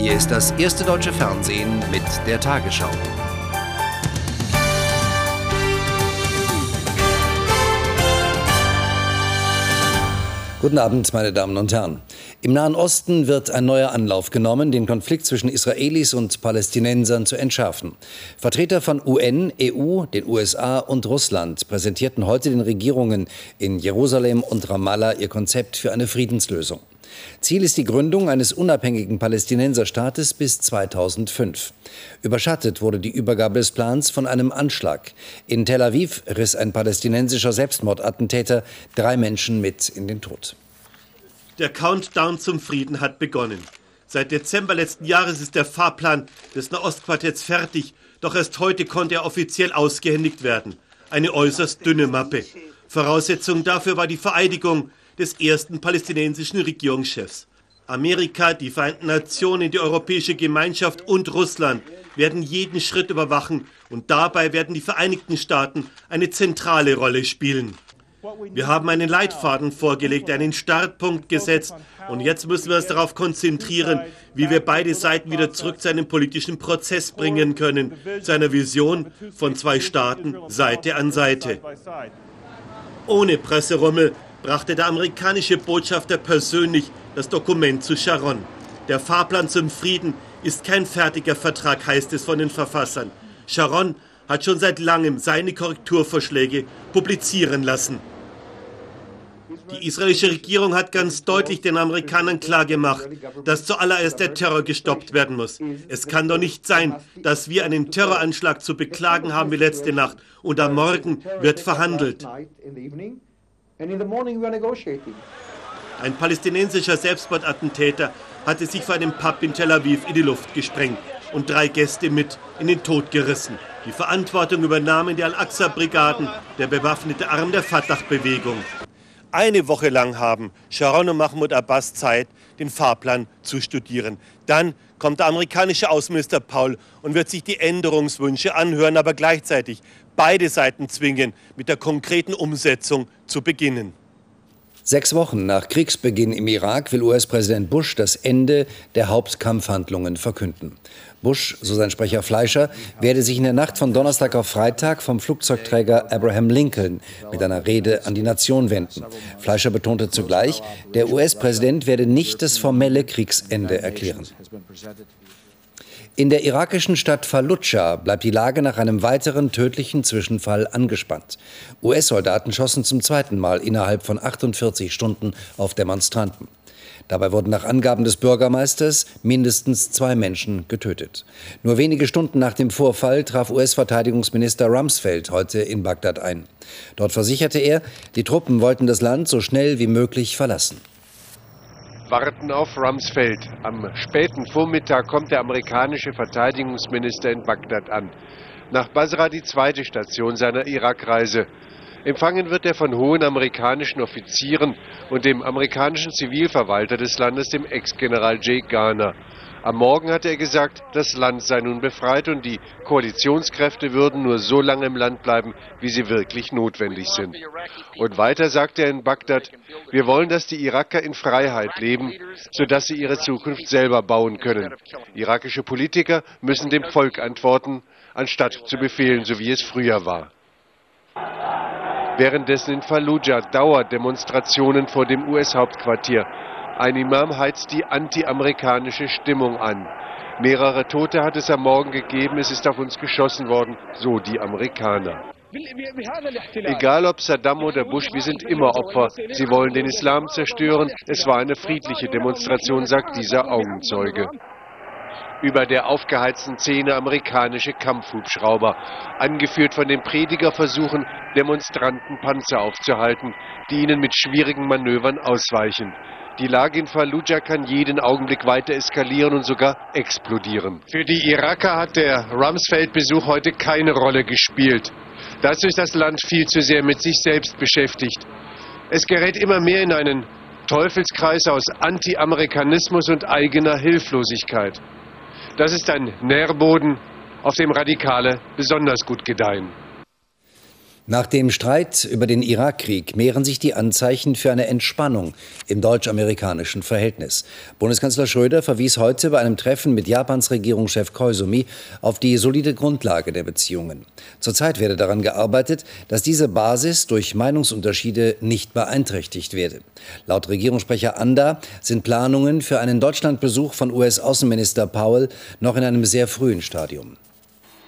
Hier ist das erste deutsche Fernsehen mit der Tagesschau. Guten Abend, meine Damen und Herren. Im Nahen Osten wird ein neuer Anlauf genommen, den Konflikt zwischen Israelis und Palästinensern zu entschärfen. Vertreter von UN, EU, den USA und Russland präsentierten heute den Regierungen in Jerusalem und Ramallah ihr Konzept für eine Friedenslösung. Ziel ist die Gründung eines unabhängigen Palästinenserstaates bis 2005. Überschattet wurde die Übergabe des Plans von einem Anschlag. In Tel Aviv riss ein palästinensischer Selbstmordattentäter drei Menschen mit in den Tod. Der Countdown zum Frieden hat begonnen. Seit Dezember letzten Jahres ist der Fahrplan des Nahostquartetts fertig, doch erst heute konnte er offiziell ausgehändigt werden. Eine äußerst dünne Mappe. Voraussetzung dafür war die Vereidigung des ersten palästinensischen Regierungschefs. Amerika, die Vereinten Nationen, die Europäische Gemeinschaft und Russland werden jeden Schritt überwachen und dabei werden die Vereinigten Staaten eine zentrale Rolle spielen. Wir haben einen Leitfaden vorgelegt, einen Startpunkt gesetzt und jetzt müssen wir uns darauf konzentrieren, wie wir beide Seiten wieder zurück zu einem politischen Prozess bringen können, zu einer Vision von zwei Staaten Seite an Seite. Ohne Presserummel brachte der amerikanische Botschafter persönlich das Dokument zu Sharon. Der Fahrplan zum Frieden ist kein fertiger Vertrag, heißt es von den Verfassern. Sharon hat schon seit langem seine Korrekturvorschläge publizieren lassen. Die israelische Regierung hat ganz deutlich den Amerikanern klargemacht, dass zuallererst der Terror gestoppt werden muss. Es kann doch nicht sein, dass wir einen Terroranschlag zu beklagen haben wie letzte Nacht und am Morgen wird verhandelt. Ein palästinensischer Selbstmordattentäter hatte sich vor einem Pub in Tel Aviv in die Luft gesprengt und drei Gäste mit in den Tod gerissen. Die Verantwortung übernahmen die Al-Aqsa-Brigaden, der bewaffnete Arm der Fatah-Bewegung. Eine Woche lang haben Sharon und Mahmoud Abbas Zeit, den Fahrplan zu studieren. Dann kommt der amerikanische Außenminister Paul und wird sich die Änderungswünsche anhören, aber gleichzeitig beide Seiten zwingen, mit der konkreten Umsetzung zu beginnen. Sechs Wochen nach Kriegsbeginn im Irak will US-Präsident Bush das Ende der Hauptkampfhandlungen verkünden. Bush, so sein Sprecher Fleischer, werde sich in der Nacht von Donnerstag auf Freitag vom Flugzeugträger Abraham Lincoln mit einer Rede an die Nation wenden. Fleischer betonte zugleich, der US-Präsident werde nicht das formelle Kriegsende erklären. In der irakischen Stadt Fallujah bleibt die Lage nach einem weiteren tödlichen Zwischenfall angespannt. US-Soldaten schossen zum zweiten Mal innerhalb von 48 Stunden auf Demonstranten. Dabei wurden nach Angaben des Bürgermeisters mindestens zwei Menschen getötet. Nur wenige Stunden nach dem Vorfall traf US-Verteidigungsminister Rumsfeld heute in Bagdad ein. Dort versicherte er, die Truppen wollten das Land so schnell wie möglich verlassen warten auf Rumsfeld. Am späten Vormittag kommt der amerikanische Verteidigungsminister in Bagdad an. Nach Basra die zweite Station seiner Irakreise. Empfangen wird er von hohen amerikanischen Offizieren und dem amerikanischen Zivilverwalter des Landes, dem Ex-General Jake Garner. Am Morgen hatte er gesagt, das Land sei nun befreit und die Koalitionskräfte würden nur so lange im Land bleiben, wie sie wirklich notwendig sind. Und weiter sagte er in Bagdad, wir wollen, dass die Iraker in Freiheit leben, sodass sie ihre Zukunft selber bauen können. Irakische Politiker müssen dem Volk antworten, anstatt zu befehlen, so wie es früher war. Währenddessen in Fallujah Dauerdemonstrationen vor dem US-Hauptquartier. Ein Imam heizt die anti-amerikanische Stimmung an. Mehrere Tote hat es am Morgen gegeben, es ist auf uns geschossen worden, so die Amerikaner. Egal ob Saddam oder Bush, wir sind immer Opfer. Sie wollen den Islam zerstören. Es war eine friedliche Demonstration, sagt dieser Augenzeuge. Über der aufgeheizten Szene amerikanische Kampfhubschrauber. Angeführt von den Prediger versuchen Demonstranten Panzer aufzuhalten, die ihnen mit schwierigen Manövern ausweichen. Die Lage in Fallujah kann jeden Augenblick weiter eskalieren und sogar explodieren. Für die Iraker hat der Rumsfeld-Besuch heute keine Rolle gespielt. Dazu ist das Land viel zu sehr mit sich selbst beschäftigt. Es gerät immer mehr in einen Teufelskreis aus Anti-Amerikanismus und eigener Hilflosigkeit. Das ist ein Nährboden, auf dem Radikale besonders gut gedeihen. Nach dem Streit über den Irakkrieg mehren sich die Anzeichen für eine Entspannung im deutsch-amerikanischen Verhältnis. Bundeskanzler Schröder verwies heute bei einem Treffen mit Japans Regierungschef Koizumi auf die solide Grundlage der Beziehungen. Zurzeit werde daran gearbeitet, dass diese Basis durch Meinungsunterschiede nicht beeinträchtigt werde. Laut Regierungssprecher Anda sind Planungen für einen Deutschlandbesuch von US-Außenminister Powell noch in einem sehr frühen Stadium.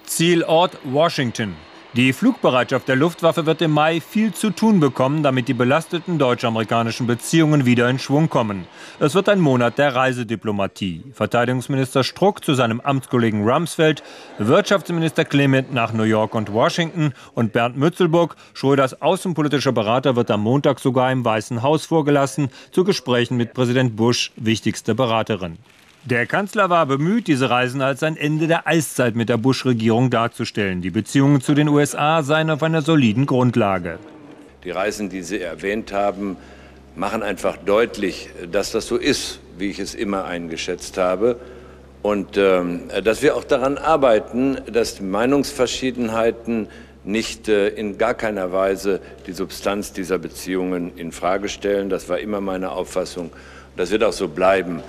Zielort Washington. Die Flugbereitschaft der Luftwaffe wird im Mai viel zu tun bekommen, damit die belasteten deutsch-amerikanischen Beziehungen wieder in Schwung kommen. Es wird ein Monat der Reisediplomatie. Verteidigungsminister Struck zu seinem Amtskollegen Rumsfeld, Wirtschaftsminister Clement nach New York und Washington und Bernd Mützelburg, Schröders außenpolitischer Berater, wird am Montag sogar im Weißen Haus vorgelassen, zu Gesprächen mit Präsident Bush, wichtigste Beraterin. Der Kanzler war bemüht, diese Reisen als ein Ende der Eiszeit mit der Bush-Regierung darzustellen. Die Beziehungen zu den USA seien auf einer soliden Grundlage. Die Reisen, die Sie erwähnt haben, machen einfach deutlich, dass das so ist, wie ich es immer eingeschätzt habe. Und ähm, dass wir auch daran arbeiten, dass Meinungsverschiedenheiten nicht äh, in gar keiner Weise die Substanz dieser Beziehungen in Frage stellen. Das war immer meine Auffassung. Das wird auch so bleiben.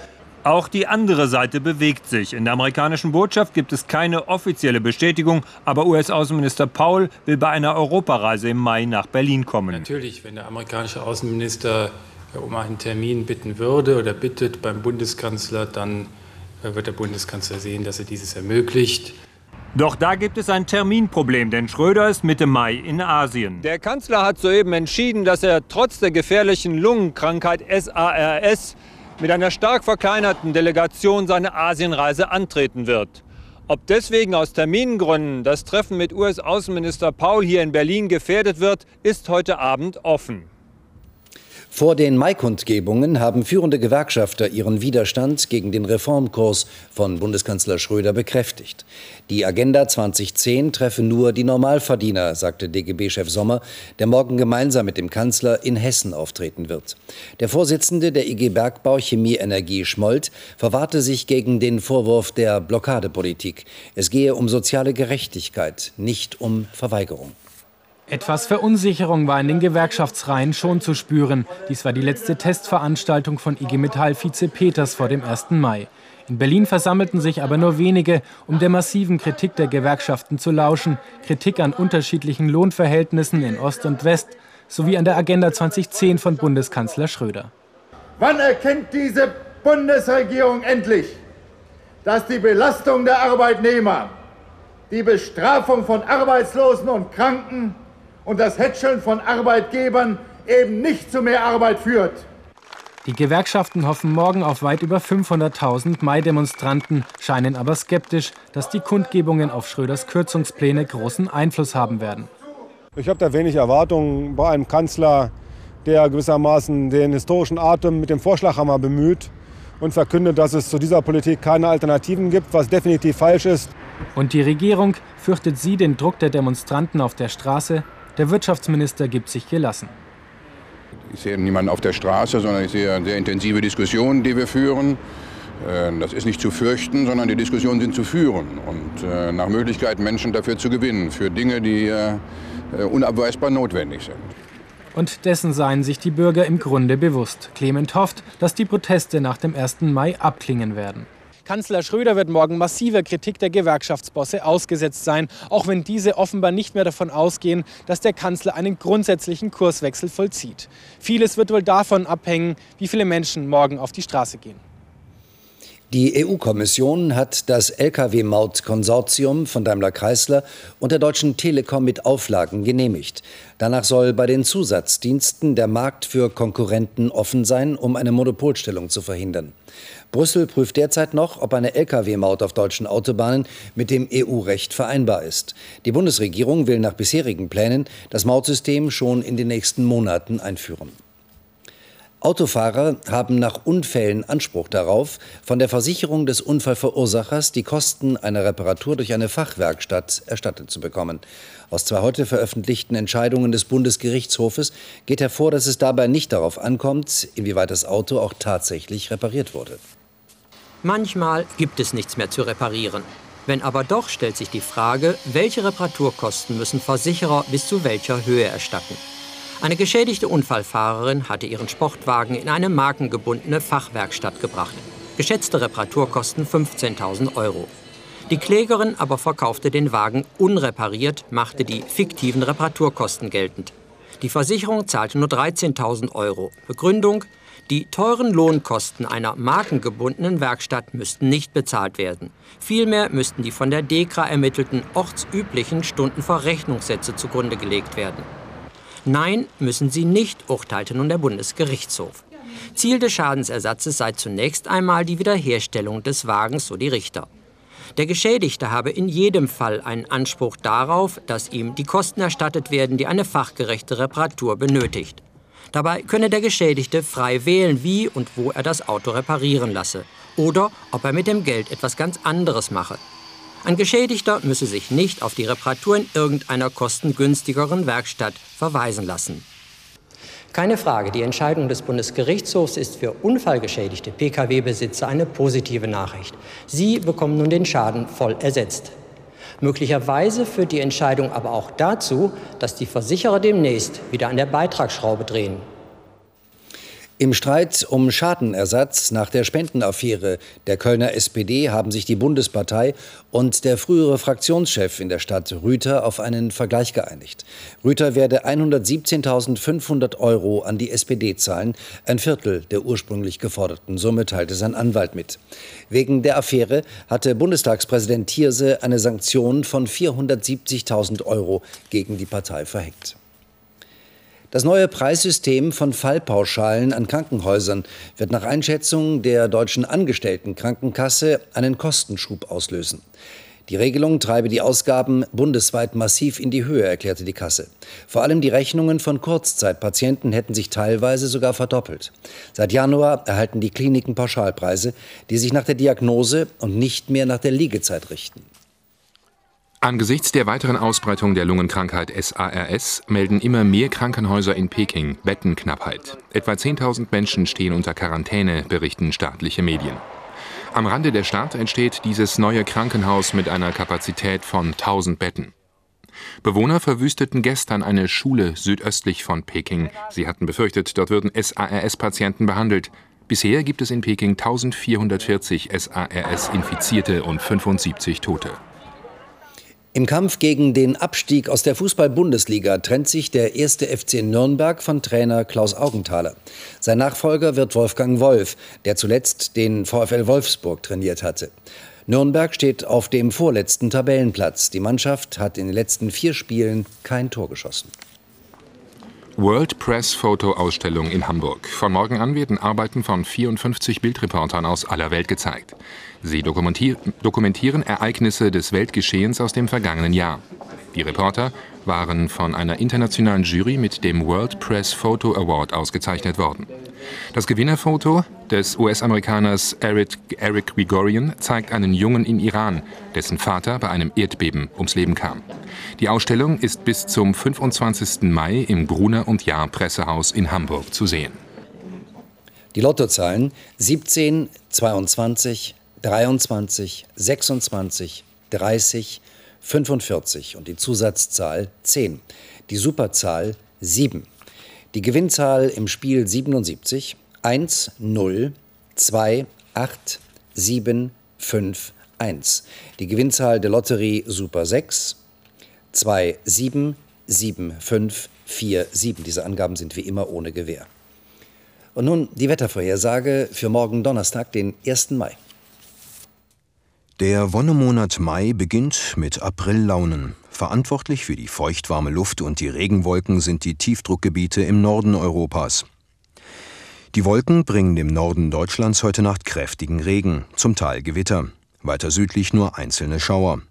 Auch die andere Seite bewegt sich. In der amerikanischen Botschaft gibt es keine offizielle Bestätigung, aber US-Außenminister Paul will bei einer Europareise im Mai nach Berlin kommen. Natürlich, wenn der amerikanische Außenminister äh, um einen Termin bitten würde oder bittet beim Bundeskanzler, dann äh, wird der Bundeskanzler sehen, dass er dieses ermöglicht. Doch da gibt es ein Terminproblem, denn Schröder ist Mitte Mai in Asien. Der Kanzler hat soeben entschieden, dass er trotz der gefährlichen Lungenkrankheit SARS mit einer stark verkleinerten Delegation seine Asienreise antreten wird. Ob deswegen aus Termingründen das Treffen mit US-Außenminister Paul hier in Berlin gefährdet wird, ist heute Abend offen. Vor den Maikundgebungen haben führende Gewerkschafter ihren Widerstand gegen den Reformkurs von Bundeskanzler Schröder bekräftigt. Die Agenda 2010 treffe nur die Normalverdiener, sagte DGB-Chef Sommer, der morgen gemeinsam mit dem Kanzler in Hessen auftreten wird. Der Vorsitzende der IG Bergbau Chemie Energie Schmold verwahrte sich gegen den Vorwurf der Blockadepolitik. Es gehe um soziale Gerechtigkeit, nicht um Verweigerung. Etwas Verunsicherung war in den Gewerkschaftsreihen schon zu spüren. Dies war die letzte Testveranstaltung von IG Metall-Vize Peters vor dem 1. Mai. In Berlin versammelten sich aber nur wenige, um der massiven Kritik der Gewerkschaften zu lauschen. Kritik an unterschiedlichen Lohnverhältnissen in Ost und West sowie an der Agenda 2010 von Bundeskanzler Schröder. Wann erkennt diese Bundesregierung endlich, dass die Belastung der Arbeitnehmer, die Bestrafung von Arbeitslosen und Kranken und das Hätscheln von Arbeitgebern eben nicht zu mehr Arbeit führt. Die Gewerkschaften hoffen morgen auf weit über 500.000 Mai-Demonstranten, scheinen aber skeptisch, dass die Kundgebungen auf Schröders Kürzungspläne großen Einfluss haben werden. Ich habe da wenig Erwartungen bei einem Kanzler, der gewissermaßen den historischen Atem mit dem Vorschlaghammer bemüht und verkündet, dass es zu dieser Politik keine Alternativen gibt, was definitiv falsch ist. Und die Regierung fürchtet sie den Druck der Demonstranten auf der Straße, der Wirtschaftsminister gibt sich gelassen. Ich sehe niemanden auf der Straße, sondern ich sehe sehr intensive Diskussionen, die wir führen. Äh, das ist nicht zu fürchten, sondern die Diskussionen sind zu führen und äh, nach Möglichkeit Menschen dafür zu gewinnen, für Dinge, die äh, unabweisbar notwendig sind. Und dessen seien sich die Bürger im Grunde bewusst. Clement hofft, dass die Proteste nach dem 1. Mai abklingen werden. Kanzler Schröder wird morgen massiver Kritik der Gewerkschaftsbosse ausgesetzt sein, auch wenn diese offenbar nicht mehr davon ausgehen, dass der Kanzler einen grundsätzlichen Kurswechsel vollzieht. Vieles wird wohl davon abhängen, wie viele Menschen morgen auf die Straße gehen. Die EU-Kommission hat das Lkw-Maut-Konsortium von Daimler Chrysler und der Deutschen Telekom mit Auflagen genehmigt. Danach soll bei den Zusatzdiensten der Markt für Konkurrenten offen sein, um eine Monopolstellung zu verhindern. Brüssel prüft derzeit noch, ob eine Lkw-Maut auf deutschen Autobahnen mit dem EU-Recht vereinbar ist. Die Bundesregierung will nach bisherigen Plänen das Mautsystem schon in den nächsten Monaten einführen. Autofahrer haben nach Unfällen Anspruch darauf, von der Versicherung des Unfallverursachers die Kosten einer Reparatur durch eine Fachwerkstatt erstattet zu bekommen. Aus zwei heute veröffentlichten Entscheidungen des Bundesgerichtshofes geht hervor, dass es dabei nicht darauf ankommt, inwieweit das Auto auch tatsächlich repariert wurde. Manchmal gibt es nichts mehr zu reparieren. Wenn aber doch, stellt sich die Frage, welche Reparaturkosten müssen Versicherer bis zu welcher Höhe erstatten. Eine geschädigte Unfallfahrerin hatte ihren Sportwagen in eine markengebundene Fachwerkstatt gebracht. Geschätzte Reparaturkosten 15.000 Euro. Die Klägerin aber verkaufte den Wagen unrepariert, machte die fiktiven Reparaturkosten geltend. Die Versicherung zahlte nur 13.000 Euro. Begründung, die teuren Lohnkosten einer markengebundenen Werkstatt müssten nicht bezahlt werden. Vielmehr müssten die von der DEKRA ermittelten ortsüblichen Stundenverrechnungssätze zugrunde gelegt werden. Nein, müssen sie nicht, urteilte nun der Bundesgerichtshof. Ziel des Schadensersatzes sei zunächst einmal die Wiederherstellung des Wagens, so die Richter. Der Geschädigte habe in jedem Fall einen Anspruch darauf, dass ihm die Kosten erstattet werden, die eine fachgerechte Reparatur benötigt. Dabei könne der Geschädigte frei wählen, wie und wo er das Auto reparieren lasse oder ob er mit dem Geld etwas ganz anderes mache. Ein Geschädigter müsse sich nicht auf die Reparatur in irgendeiner kostengünstigeren Werkstatt verweisen lassen. Keine Frage, die Entscheidung des Bundesgerichtshofs ist für unfallgeschädigte Pkw-Besitzer eine positive Nachricht. Sie bekommen nun den Schaden voll ersetzt. Möglicherweise führt die Entscheidung aber auch dazu, dass die Versicherer demnächst wieder an der Beitragsschraube drehen. Im Streit um Schadenersatz nach der Spendenaffäre der Kölner SPD haben sich die Bundespartei und der frühere Fraktionschef in der Stadt Rüther auf einen Vergleich geeinigt. Rüther werde 117.500 Euro an die SPD zahlen, ein Viertel der ursprünglich geforderten Summe teilte sein Anwalt mit. Wegen der Affäre hatte Bundestagspräsident Thierse eine Sanktion von 470.000 Euro gegen die Partei verhängt. Das neue Preissystem von Fallpauschalen an Krankenhäusern wird nach Einschätzung der deutschen Angestelltenkrankenkasse einen Kostenschub auslösen. Die Regelung treibe die Ausgaben bundesweit massiv in die Höhe, erklärte die Kasse. Vor allem die Rechnungen von Kurzzeitpatienten hätten sich teilweise sogar verdoppelt. Seit Januar erhalten die Kliniken Pauschalpreise, die sich nach der Diagnose und nicht mehr nach der Liegezeit richten. Angesichts der weiteren Ausbreitung der Lungenkrankheit SARS melden immer mehr Krankenhäuser in Peking Bettenknappheit. Etwa 10.000 Menschen stehen unter Quarantäne, berichten staatliche Medien. Am Rande der Stadt entsteht dieses neue Krankenhaus mit einer Kapazität von 1000 Betten. Bewohner verwüsteten gestern eine Schule südöstlich von Peking. Sie hatten befürchtet, dort würden SARS-Patienten behandelt. Bisher gibt es in Peking 1440 SARS-Infizierte und 75 Tote. Im Kampf gegen den Abstieg aus der Fußball-Bundesliga trennt sich der erste FC Nürnberg von Trainer Klaus Augenthaler. Sein Nachfolger wird Wolfgang Wolf, der zuletzt den VfL Wolfsburg trainiert hatte. Nürnberg steht auf dem vorletzten Tabellenplatz. Die Mannschaft hat in den letzten vier Spielen kein Tor geschossen. World Press Photo Ausstellung in Hamburg. Von morgen an werden Arbeiten von 54 Bildreportern aus aller Welt gezeigt. Sie dokumentieren Ereignisse des Weltgeschehens aus dem vergangenen Jahr. Die Reporter waren von einer internationalen Jury mit dem World Press Photo Award ausgezeichnet worden. Das Gewinnerfoto des US-Amerikaners Eric, Eric Grigorian zeigt einen Jungen im Iran, dessen Vater bei einem Erdbeben ums Leben kam. Die Ausstellung ist bis zum 25. Mai im Gruner und Jahr Pressehaus in Hamburg zu sehen. Die Lottozahlen 17, 22, 23, 26, 30, 45 und die Zusatzzahl 10. Die Superzahl 7. Die Gewinnzahl im Spiel 77 1, 0, 2, 8, 7, 5, 1. Die Gewinnzahl der Lotterie Super 6 2, 7, 7, 5, 4, 7. Diese Angaben sind wie immer ohne Gewähr. Und nun die Wettervorhersage für morgen Donnerstag, den 1. Mai. Der Wonnemonat Mai beginnt mit Aprillaunen. Verantwortlich für die feuchtwarme Luft und die Regenwolken sind die Tiefdruckgebiete im Norden Europas. Die Wolken bringen im Norden Deutschlands heute Nacht kräftigen Regen, zum Teil Gewitter, weiter südlich nur einzelne Schauer.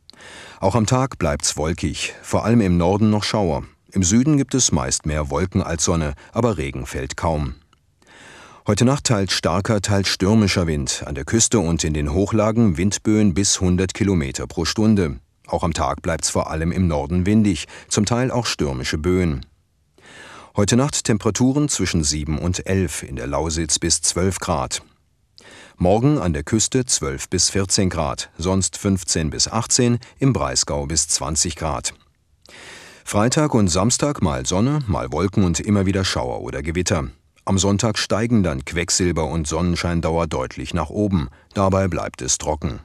Auch am Tag bleibt's wolkig, vor allem im Norden noch Schauer. Im Süden gibt es meist mehr Wolken als Sonne, aber Regen fällt kaum. Heute Nacht teils starker, teils stürmischer Wind, an der Küste und in den Hochlagen Windböen bis 100 Kilometer pro Stunde. Auch am Tag bleibt's vor allem im Norden windig, zum Teil auch stürmische Böen. Heute Nacht Temperaturen zwischen 7 und 11, in der Lausitz bis 12 Grad. Morgen an der Küste 12 bis 14 Grad, sonst 15 bis 18, im Breisgau bis 20 Grad. Freitag und Samstag mal Sonne, mal Wolken und immer wieder Schauer oder Gewitter. Am Sonntag steigen dann Quecksilber und Sonnenscheindauer deutlich nach oben. Dabei bleibt es trocken.